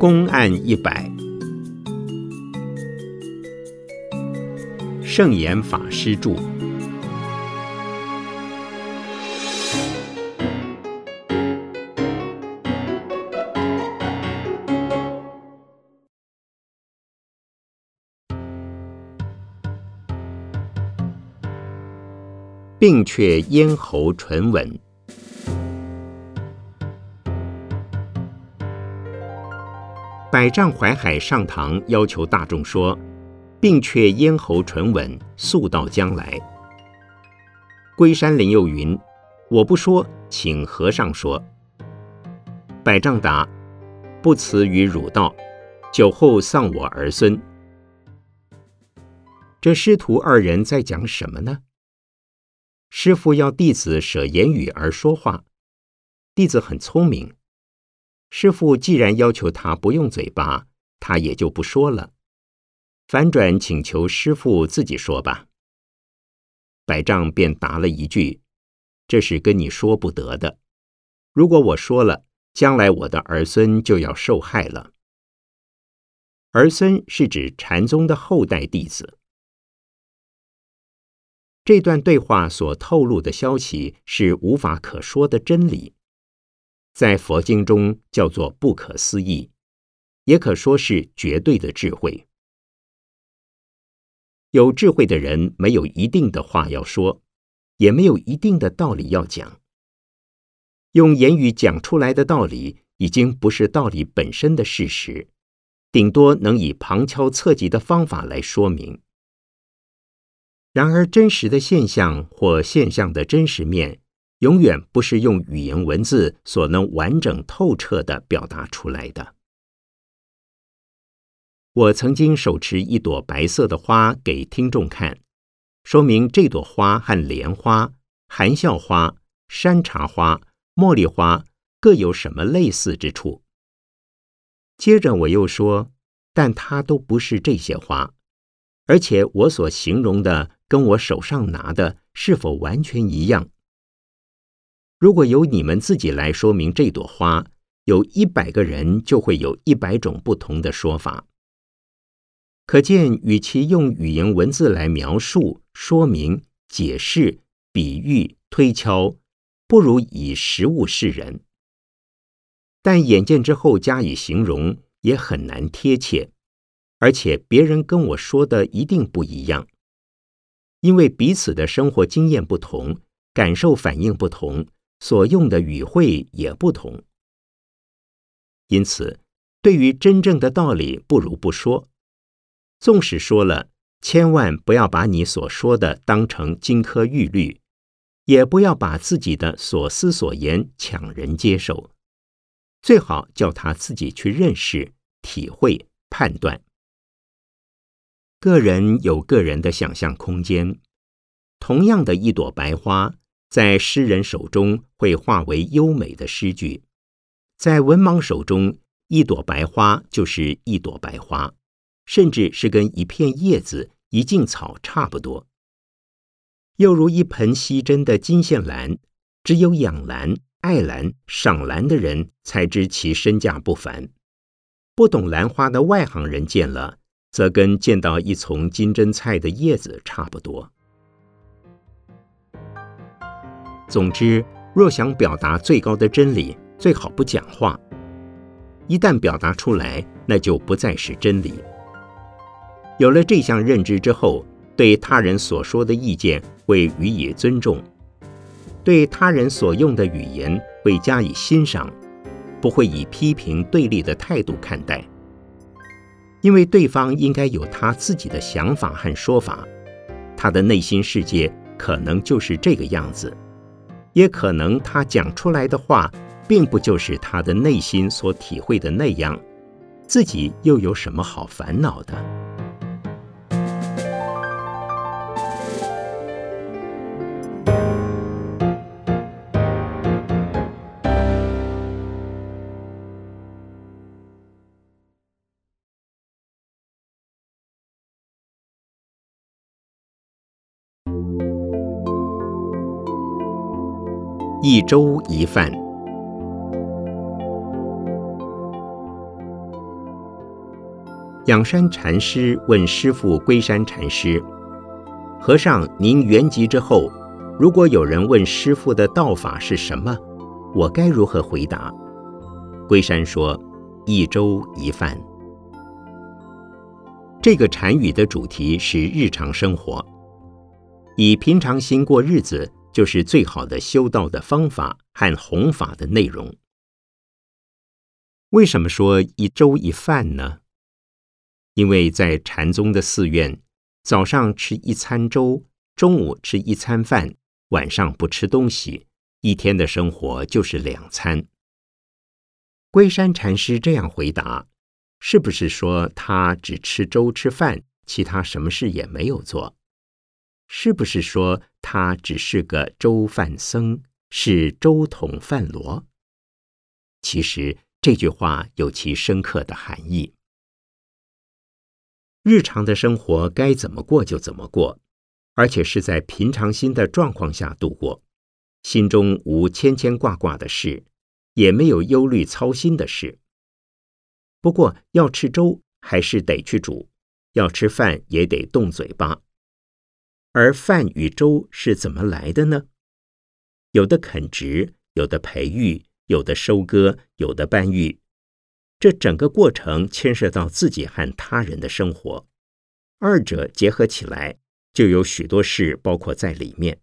公案一百，圣严法师著。并却咽喉唇吻。百丈怀海上堂要求大众说：“并却咽喉唇吻，速到将来。”龟山林又云：“我不说，请和尚说。”百丈答：“不辞于汝道，酒后丧我儿孙。”这师徒二人在讲什么呢？师傅要弟子舍言语而说话，弟子很聪明。师傅既然要求他不用嘴巴，他也就不说了。反转请求师傅自己说吧。百丈便答了一句：“这是跟你说不得的。如果我说了，将来我的儿孙就要受害了。儿孙是指禅宗的后代弟子。”这段对话所透露的消息是无法可说的真理，在佛经中叫做不可思议，也可说是绝对的智慧。有智慧的人没有一定的话要说，也没有一定的道理要讲。用言语讲出来的道理，已经不是道理本身的事实，顶多能以旁敲侧击的方法来说明。然而，真实的现象或现象的真实面，永远不是用语言文字所能完整透彻的表达出来的。我曾经手持一朵白色的花给听众看，说明这朵花和莲花、含笑花、山茶花、茉莉花各有什么类似之处。接着我又说，但它都不是这些花，而且我所形容的。跟我手上拿的是否完全一样？如果由你们自己来说明这朵花，有一百个人就会有一百种不同的说法。可见，与其用语言文字来描述、说明、解释、比喻、推敲，不如以实物示人。但眼见之后加以形容，也很难贴切，而且别人跟我说的一定不一样。因为彼此的生活经验不同，感受反应不同，所用的语汇也不同。因此，对于真正的道理，不如不说。纵使说了，千万不要把你所说的当成金科玉律，也不要把自己的所思所言强人接受。最好叫他自己去认识、体会、判断。个人有个人的想象空间，同样的一朵白花，在诗人手中会化为优美的诗句，在文盲手中，一朵白花就是一朵白花，甚至是跟一片叶子、一茎草差不多。又如一盆稀珍的金线兰，只有养兰、爱兰、赏兰的人才知其身价不凡，不懂兰花的外行人见了。则跟见到一丛金针菜的叶子差不多。总之，若想表达最高的真理，最好不讲话。一旦表达出来，那就不再是真理。有了这项认知之后，对他人所说的意见会予以尊重，对他人所用的语言会加以欣赏，不会以批评对立的态度看待。因为对方应该有他自己的想法和说法，他的内心世界可能就是这个样子，也可能他讲出来的话，并不就是他的内心所体会的那样，自己又有什么好烦恼的？一粥一饭。仰山禅师问师父龟山禅师：“和尚，您圆寂之后，如果有人问师父的道法是什么，我该如何回答？”龟山说：“一粥一饭。”这个禅语的主题是日常生活，以平常心过日子，就是最好的修道的方法和弘法的内容。为什么说一粥一饭呢？因为在禅宗的寺院，早上吃一餐粥，中午吃一餐饭，晚上不吃东西，一天的生活就是两餐。龟山禅师这样回答，是不是说他只吃粥吃饭，其他什么事也没有做？是不是说他只是个粥饭僧，是粥桶饭罗？其实这句话有其深刻的含义。日常的生活该怎么过就怎么过，而且是在平常心的状况下度过，心中无牵牵挂挂的事，也没有忧虑操心的事。不过要吃粥还是得去煮，要吃饭也得动嘴巴。而饭与粥是怎么来的呢？有的垦植，有的培育，有的收割，有的搬运。这整个过程牵涉到自己和他人的生活，二者结合起来，就有许多事包括在里面。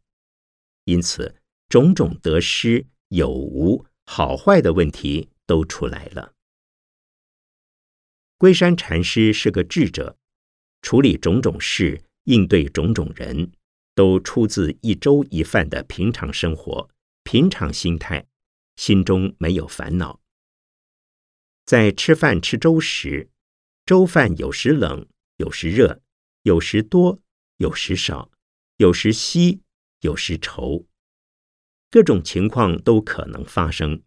因此，种种得失、有无、好坏的问题都出来了。龟山禅师是个智者，处理种种事、应对种种人，都出自一粥一饭的平常生活、平常心态，心中没有烦恼。在吃饭吃粥时，粥饭有时冷，有时热，有时多，有时少，有时稀，有时稠，各种情况都可能发生。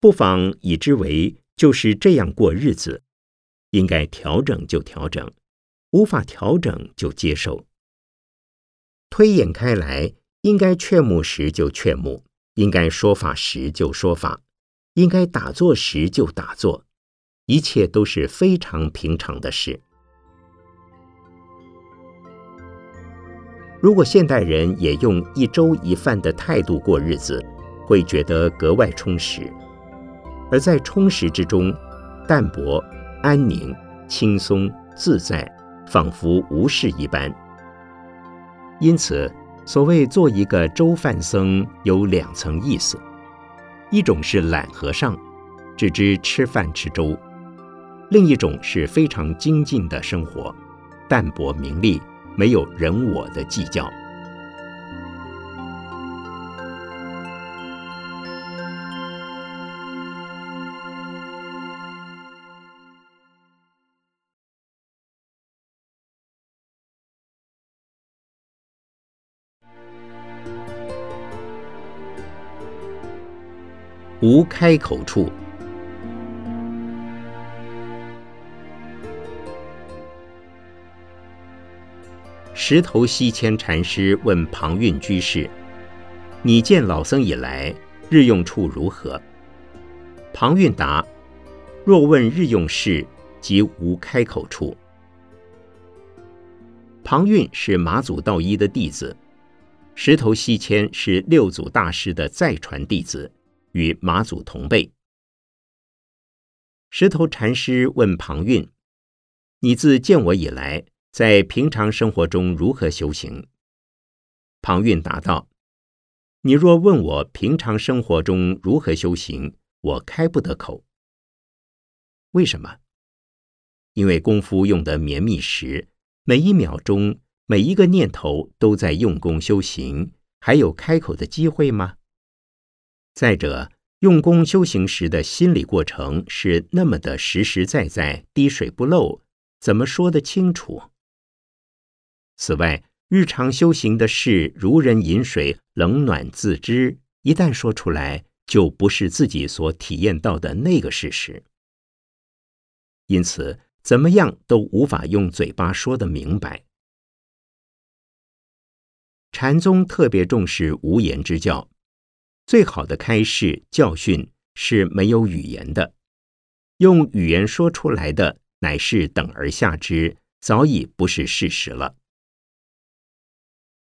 不妨以之为就是这样过日子，应该调整就调整，无法调整就接受。推演开来，应该劝募时就劝募，应该说法时就说法。应该打坐时就打坐，一切都是非常平常的事。如果现代人也用一粥一饭的态度过日子，会觉得格外充实。而在充实之中，淡泊、安宁、轻松、自在，仿佛无事一般。因此，所谓做一个粥饭僧，有两层意思。一种是懒和尚，只知吃饭吃粥；另一种是非常精进的生活，淡泊名利，没有人我的计较。无开口处。石头西迁禅师问庞蕴居士：“你见老僧以来，日用处如何？”庞蕴答：“若问日用事，即无开口处。”庞蕴是马祖道一的弟子，石头西迁是六祖大师的再传弟子。与马祖同辈。石头禅师问庞蕴：“你自见我以来，在平常生活中如何修行？”庞蕴答道：“你若问我平常生活中如何修行，我开不得口。为什么？因为功夫用得绵密时，每一秒钟、每一个念头都在用功修行，还有开口的机会吗？”再者，用功修行时的心理过程是那么的实实在在、滴水不漏，怎么说得清楚？此外，日常修行的事如人饮水，冷暖自知，一旦说出来，就不是自己所体验到的那个事实。因此，怎么样都无法用嘴巴说得明白。禅宗特别重视无言之教。最好的开示教训是没有语言的，用语言说出来的乃是等而下之，早已不是事实了。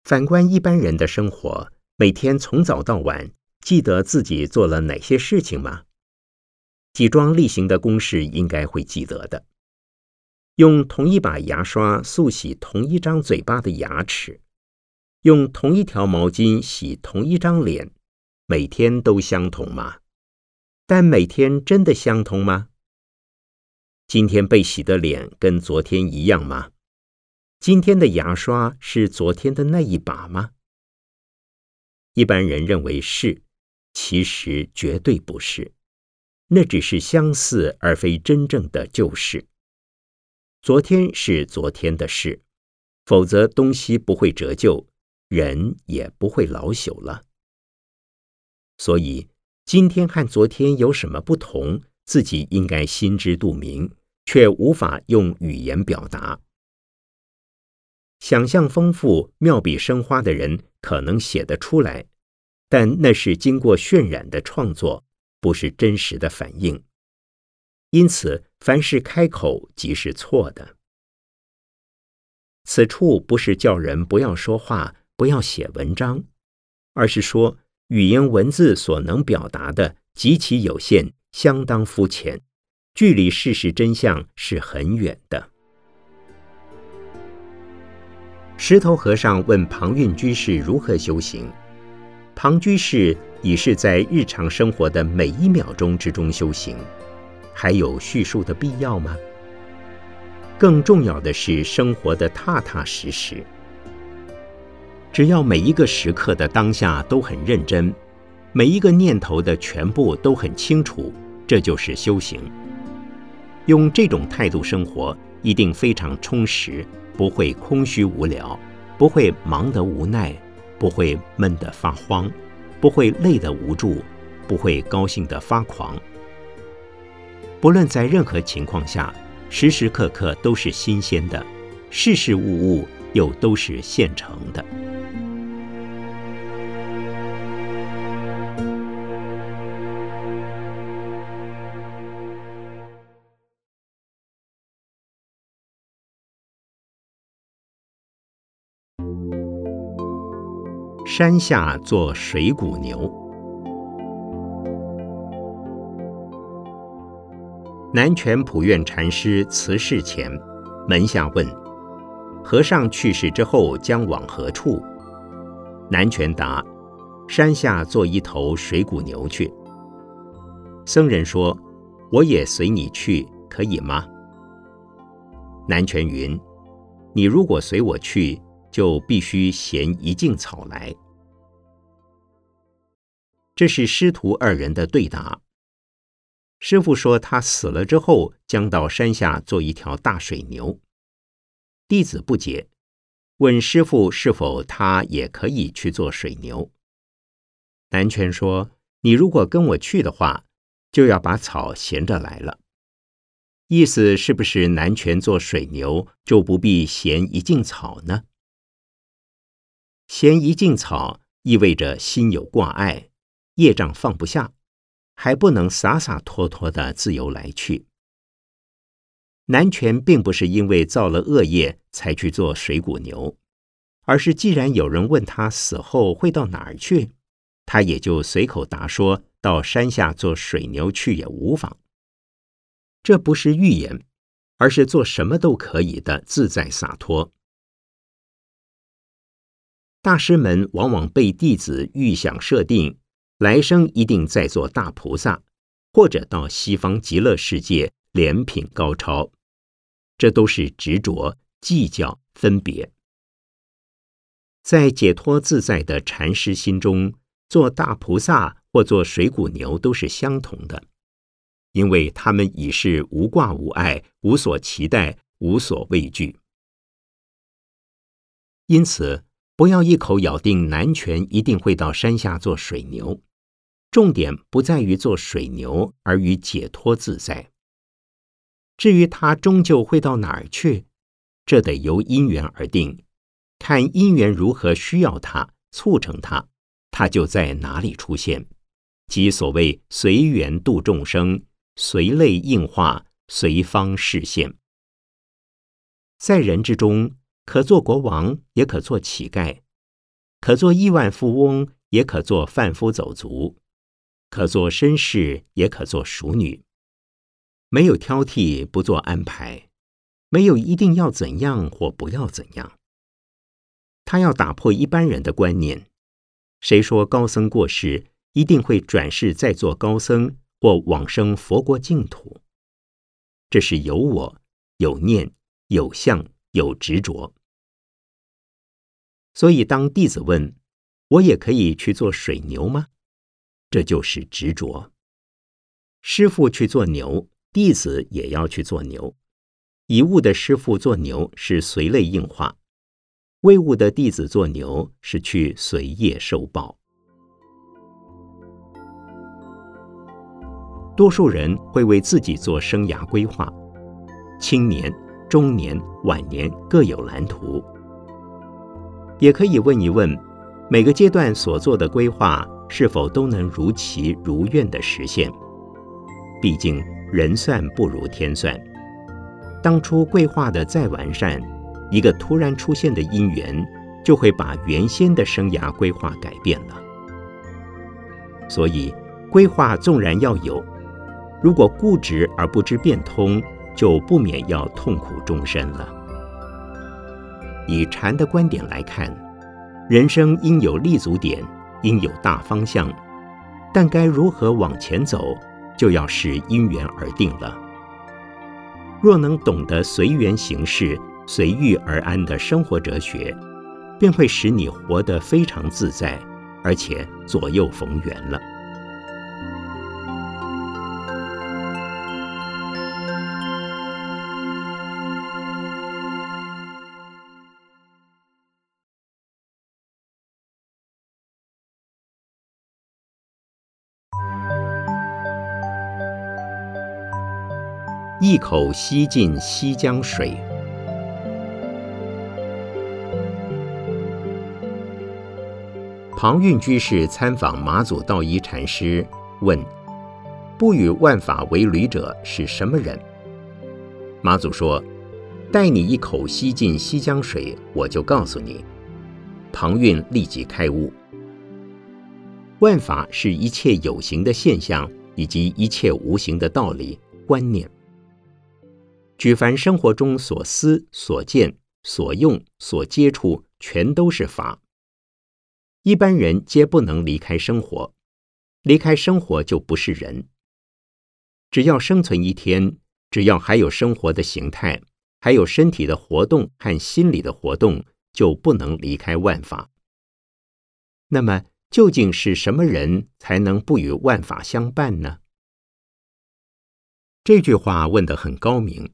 反观一般人的生活，每天从早到晚，记得自己做了哪些事情吗？几桩例行的公事应该会记得的。用同一把牙刷漱洗同一张嘴巴的牙齿，用同一条毛巾洗同一张脸，每天都相同吗？但每天真的相同吗？今天被洗的脸跟昨天一样吗？今天的牙刷是昨天的那一把吗？一般人认为是，其实绝对不是，那只是相似而非真正的旧事。昨天是昨天的事，否则东西不会折旧，人也不会老朽了。所以，今天和昨天有什么不同，自己应该心知肚明，却无法用语言表达。想象丰富、妙笔生花的人可能写得出来，但那是经过渲染的创作，不是真实的反应。因此，凡是开口即是错的。此处不是叫人不要说话、不要写文章，而是说语言文字所能表达的极其有限，相当肤浅，距离事实真相是很远的。石头和尚问庞蕴居士如何修行，庞居士已是在日常生活的每一秒钟之中修行。还有叙述的必要吗？更重要的是生活的踏踏实实。只要每一个时刻的当下都很认真，每一个念头的全部都很清楚，这就是修行。用这种态度生活，一定非常充实，不会空虚无聊，不会忙得无奈，不会闷得发慌，不会累得无助，不会高兴得发狂。不论在任何情况下，时时刻刻都是新鲜的，事事物物又都是现成的。山下做水谷牛。南泉普愿禅师辞世前，门下问：“和尚去世之后将往何处？”南泉答：“山下做一头水谷牛去。”僧人说：“我也随你去，可以吗？”南泉云：“你如果随我去，就必须衔一茎草来。”这是师徒二人的对答。师傅说，他死了之后将到山下做一条大水牛。弟子不解，问师傅是否他也可以去做水牛。南泉说：“你如果跟我去的话，就要把草衔着来了。”意思是不是南泉做水牛就不必衔一茎草呢？衔一茎草意味着心有挂碍，业障放不下。还不能洒洒脱脱的自由来去。南泉并不是因为造了恶业才去做水谷牛，而是既然有人问他死后会到哪儿去，他也就随口答说到山下做水牛去也无妨。这不是预言，而是做什么都可以的自在洒脱。大师们往往被弟子预想设定。来生一定再做大菩萨，或者到西方极乐世界莲品高超，这都是执着、计较、分别。在解脱自在的禅师心中，做大菩萨或做水谷牛都是相同的，因为他们已是无挂无碍、无所期待、无所畏惧。因此。不要一口咬定南泉一定会到山下做水牛，重点不在于做水牛，而于解脱自在。至于他终究会到哪儿去，这得由因缘而定，看因缘如何需要他，促成他，他就在哪里出现，即所谓随缘度众生，随类应化，随方示现。在人之中，可做国王，也可做乞丐；可做亿万富翁，也可做贩夫走卒；可做绅士，也可做淑女。没有挑剔，不做安排，没有一定要怎样或不要怎样。他要打破一般人的观念：谁说高僧过世一定会转世再做高僧，或往生佛国净土？这是有我、有念、有相、有执着。所以，当弟子问：“我也可以去做水牛吗？”这就是执着。师傅去做牛，弟子也要去做牛。以物的师傅做牛是随类应化，为物的弟子做牛是去随业受报。多数人会为自己做生涯规划，青年、中年、晚年各有蓝图。也可以问一问，每个阶段所做的规划是否都能如期如愿的实现？毕竟人算不如天算，当初规划的再完善，一个突然出现的因缘，就会把原先的生涯规划改变了。所以，规划纵然要有。如果固执而不知变通，就不免要痛苦终身了。以禅的观点来看，人生应有立足点，应有大方向，但该如何往前走，就要视因缘而定了。若能懂得随缘行事、随遇而安的生活哲学，便会使你活得非常自在，而且左右逢源了。一口吸尽西江水。庞蕴居士参访马祖道一禅师，问：“不与万法为侣者是什么人？”马祖说：“待你一口吸尽西江水，我就告诉你。”庞蕴立即开悟：万法是一切有形的现象，以及一切无形的道理观念。举凡生活中所思、所见、所用、所接触，全都是法。一般人皆不能离开生活，离开生活就不是人。只要生存一天，只要还有生活的形态，还有身体的活动和心理的活动，就不能离开万法。那么，究竟是什么人才能不与万法相伴呢？这句话问得很高明。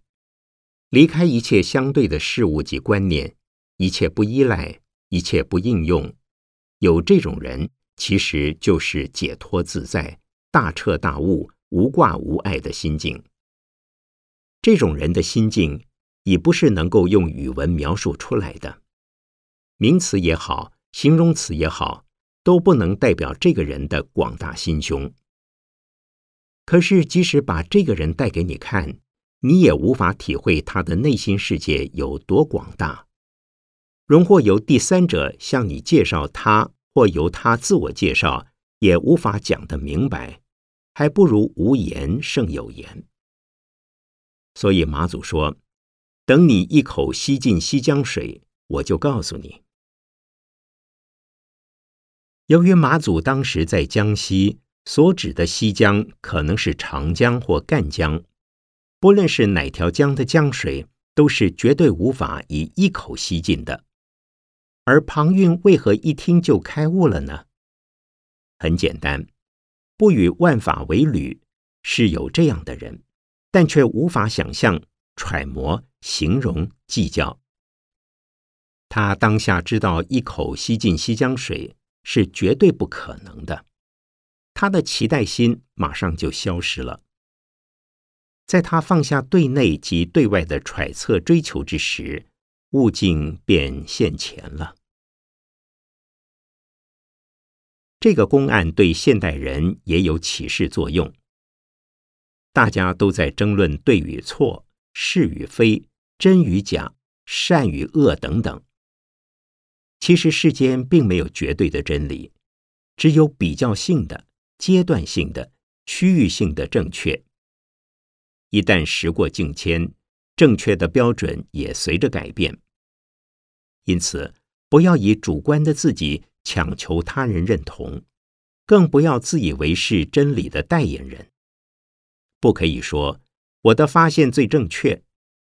离开一切相对的事物及观念，一切不依赖，一切不应用，有这种人，其实就是解脱自在、大彻大悟、无挂无碍的心境。这种人的心境，已不是能够用语文描述出来的，名词也好，形容词也好，都不能代表这个人的广大心胸。可是，即使把这个人带给你看。你也无法体会他的内心世界有多广大，容或由第三者向你介绍他，或由他自我介绍，也无法讲得明白，还不如无言胜有言。所以马祖说：“等你一口吸尽西江水，我就告诉你。”由于马祖当时在江西，所指的西江可能是长江或赣江。不论是哪条江的江水，都是绝对无法以一口吸尽的。而庞蕴为何一听就开悟了呢？很简单，不与万法为侣，是有这样的人，但却无法想象、揣摩、形容、计较。他当下知道一口吸尽西江水是绝对不可能的，他的期待心马上就消失了。在他放下对内及对外的揣测追求之时，悟境便现前了。这个公案对现代人也有启示作用。大家都在争论对与错、是与非、真与假、善与恶等等。其实世间并没有绝对的真理，只有比较性的、阶段性的、区域性的正确。一旦时过境迁，正确的标准也随着改变。因此，不要以主观的自己强求他人认同，更不要自以为是真理的代言人。不可以说我的发现最正确，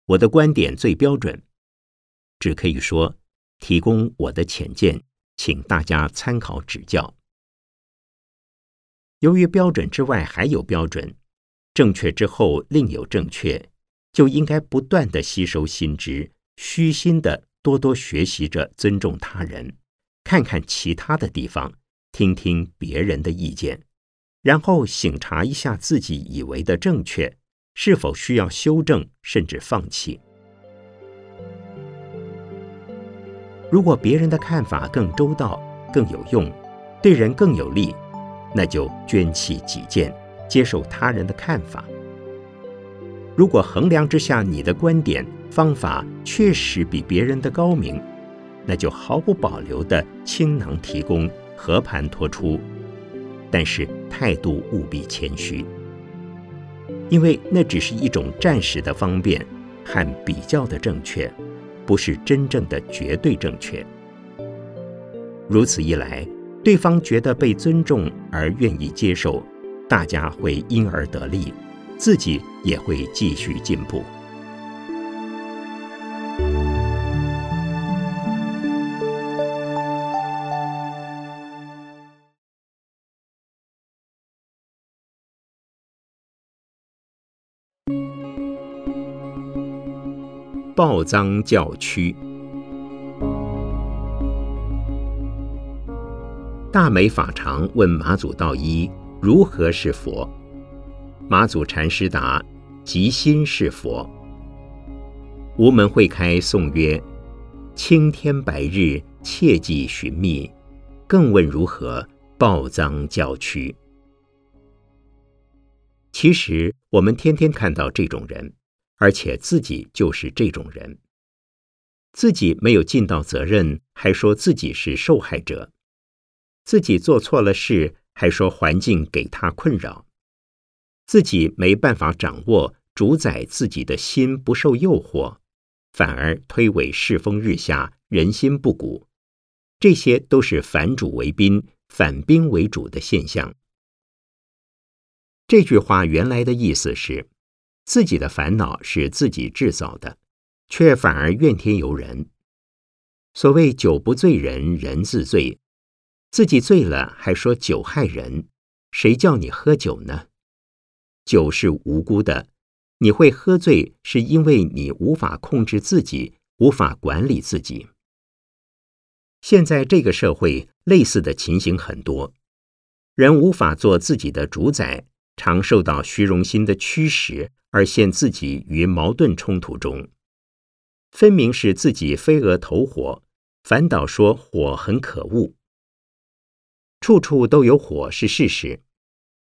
我的观点最标准，只可以说。提供我的浅见，请大家参考指教。由于标准之外还有标准，正确之后另有正确，就应该不断的吸收新知，虚心的多多学习着尊重他人，看看其他的地方，听听别人的意见，然后醒察一下自己以为的正确是否需要修正，甚至放弃。如果别人的看法更周到、更有用，对人更有利，那就捐弃己见，接受他人的看法。如果衡量之下你的观点、方法确实比别人的高明，那就毫不保留的倾囊提供、和盘托出，但是态度务必谦虚，因为那只是一种暂时的方便和比较的正确。不是真正的绝对正确。如此一来，对方觉得被尊重而愿意接受，大家会因而得利，自己也会继续进步。报赃教区，大美法常问马祖道一如何是佛？马祖禅师答：即心是佛。无门会开颂曰：青天白日切记寻觅，更问如何报赃教区？其实我们天天看到这种人。而且自己就是这种人，自己没有尽到责任，还说自己是受害者；自己做错了事，还说环境给他困扰；自己没办法掌握主宰自己的心，不受诱惑，反而推诿世风日下，人心不古。这些都是反主为宾，反宾为主的现象。这句话原来的意思是。自己的烦恼是自己制造的，却反而怨天尤人。所谓酒不醉人人自醉，自己醉了还说酒害人，谁叫你喝酒呢？酒是无辜的，你会喝醉是因为你无法控制自己，无法管理自己。现在这个社会类似的情形很多，人无法做自己的主宰，常受到虚荣心的驱使。而陷自己于矛盾冲突中，分明是自己飞蛾投火，反倒说火很可恶。处处都有火是事实，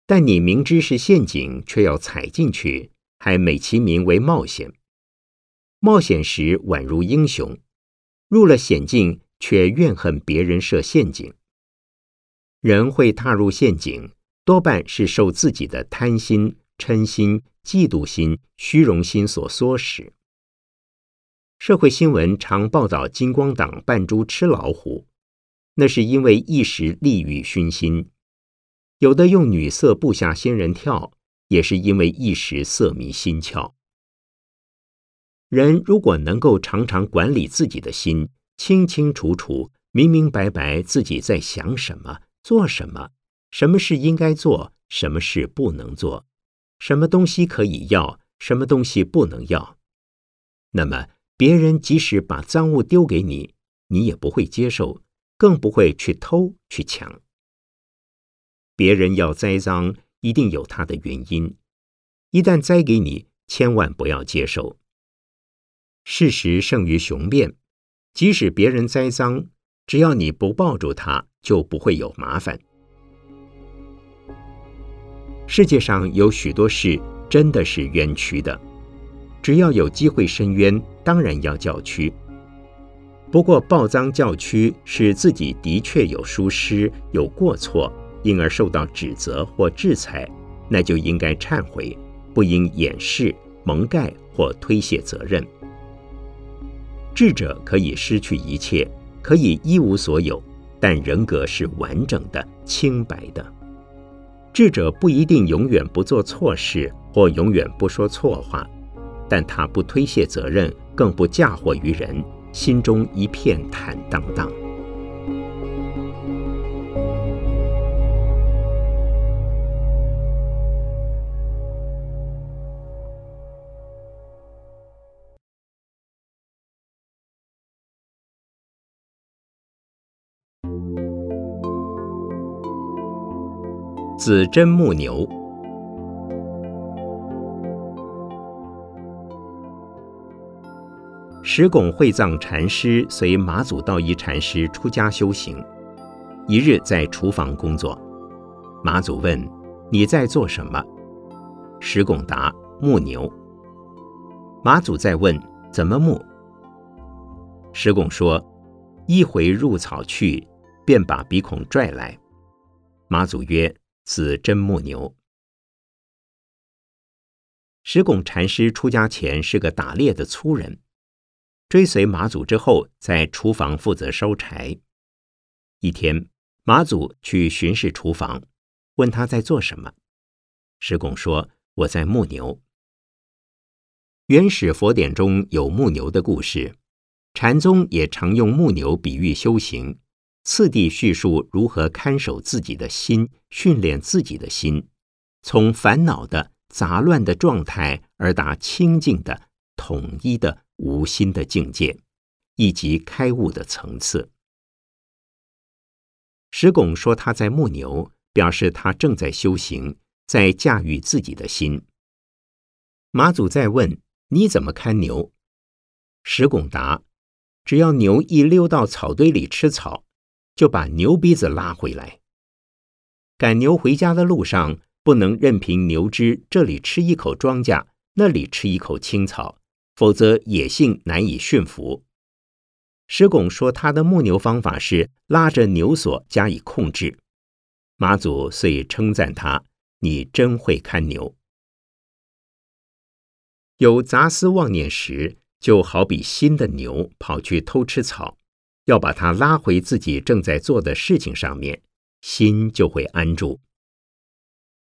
但你明知是陷阱，却要踩进去，还美其名为冒险。冒险时宛如英雄，入了险境却怨恨别人设陷阱。人会踏入陷阱，多半是受自己的贪心、嗔心。嫉妒心、虚荣心所唆使。社会新闻常报道金光党扮猪吃老虎，那是因为一时利欲熏心；有的用女色布下仙人跳，也是因为一时色迷心窍。人如果能够常常管理自己的心，清清楚楚、明明白白自己在想什么、做什么，什么事应该做，什么事不能做。什么东西可以要，什么东西不能要？那么别人即使把赃物丢给你，你也不会接受，更不会去偷去抢。别人要栽赃，一定有他的原因。一旦栽给你，千万不要接受。事实胜于雄辩，即使别人栽赃，只要你不抱住他，就不会有麻烦。世界上有许多事真的是冤屈的，只要有机会伸冤，当然要叫屈，不过报赃教区是自己的确有疏失、有过错，因而受到指责或制裁，那就应该忏悔，不应掩饰、蒙盖或推卸责任。智者可以失去一切，可以一无所有，但人格是完整的、清白的。智者不一定永远不做错事或永远不说错话，但他不推卸责任，更不嫁祸于人，心中一片坦荡荡。子真木牛。石拱会藏禅师随马祖道一禅师出家修行，一日在厨房工作。马祖问：“你在做什么？”石拱答：“牧牛。”马祖再问：“怎么牧？”石拱说：“一回入草去，便把鼻孔拽来。”马祖曰。子真木牛。石拱禅师出家前是个打猎的粗人，追随马祖之后，在厨房负责烧柴。一天，马祖去巡视厨房，问他在做什么。石拱说：“我在牧牛。”原始佛典中有牧牛的故事，禅宗也常用牧牛比喻修行。次第叙述如何看守自己的心，训练自己的心，从烦恼的杂乱的状态而达清净的、统一的无心的境界，以及开悟的层次。石拱说他在牧牛，表示他正在修行，在驾驭自己的心。马祖再问：“你怎么看牛？”石拱答：“只要牛一溜到草堆里吃草。”就把牛鼻子拉回来。赶牛回家的路上，不能任凭牛只这里吃一口庄稼，那里吃一口青草，否则野性难以驯服。石拱说，他的牧牛方法是拉着牛锁加以控制。马祖遂称赞他：“你真会看牛。”有杂思妄念时，就好比新的牛跑去偷吃草。要把它拉回自己正在做的事情上面，心就会安住。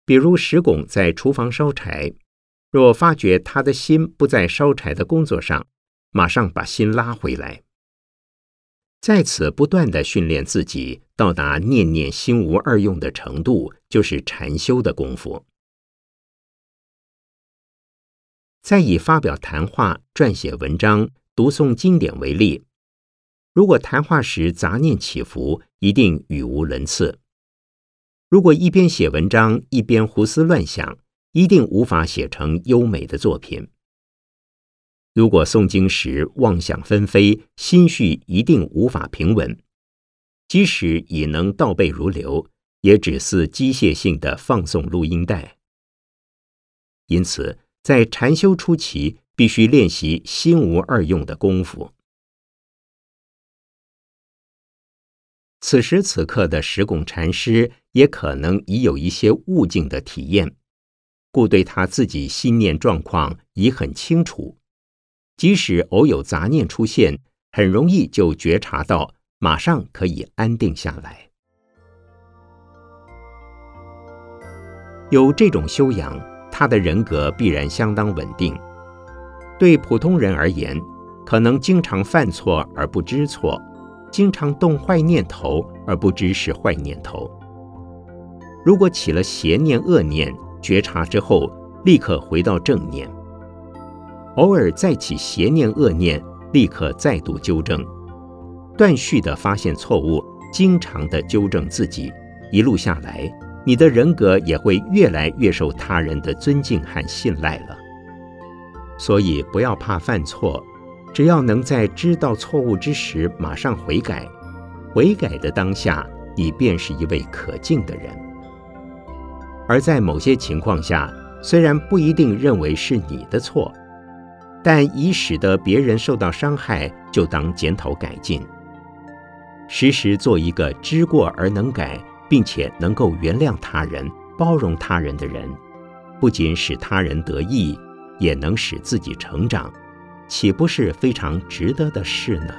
比如石拱在厨房烧柴，若发觉他的心不在烧柴的工作上，马上把心拉回来，在此不断的训练自己，到达念念心无二用的程度，就是禅修的功夫。再以发表谈话、撰写文章、读诵经典为例。如果谈话时杂念起伏，一定语无伦次；如果一边写文章一边胡思乱想，一定无法写成优美的作品。如果诵经时妄想纷飞，心绪一定无法平稳，即使已能倒背如流，也只似机械性的放送录音带。因此，在禅修初期，必须练习心无二用的功夫。此时此刻的石拱禅师也可能已有一些悟境的体验，故对他自己心念状况已很清楚。即使偶有杂念出现，很容易就觉察到，马上可以安定下来。有这种修养，他的人格必然相当稳定。对普通人而言，可能经常犯错而不知错。经常动坏念头而不知是坏念头。如果起了邪念恶念，觉察之后立刻回到正念。偶尔再起邪念恶念，立刻再度纠正，断续的发现错误，经常的纠正自己，一路下来，你的人格也会越来越受他人的尊敬和信赖了。所以不要怕犯错。只要能在知道错误之时马上悔改，悔改的当下，你便是一位可敬的人。而在某些情况下，虽然不一定认为是你的错，但已使得别人受到伤害，就当检讨改进。时时做一个知过而能改，并且能够原谅他人、包容他人的人，不仅使他人得益，也能使自己成长，岂不是非常值得的事呢？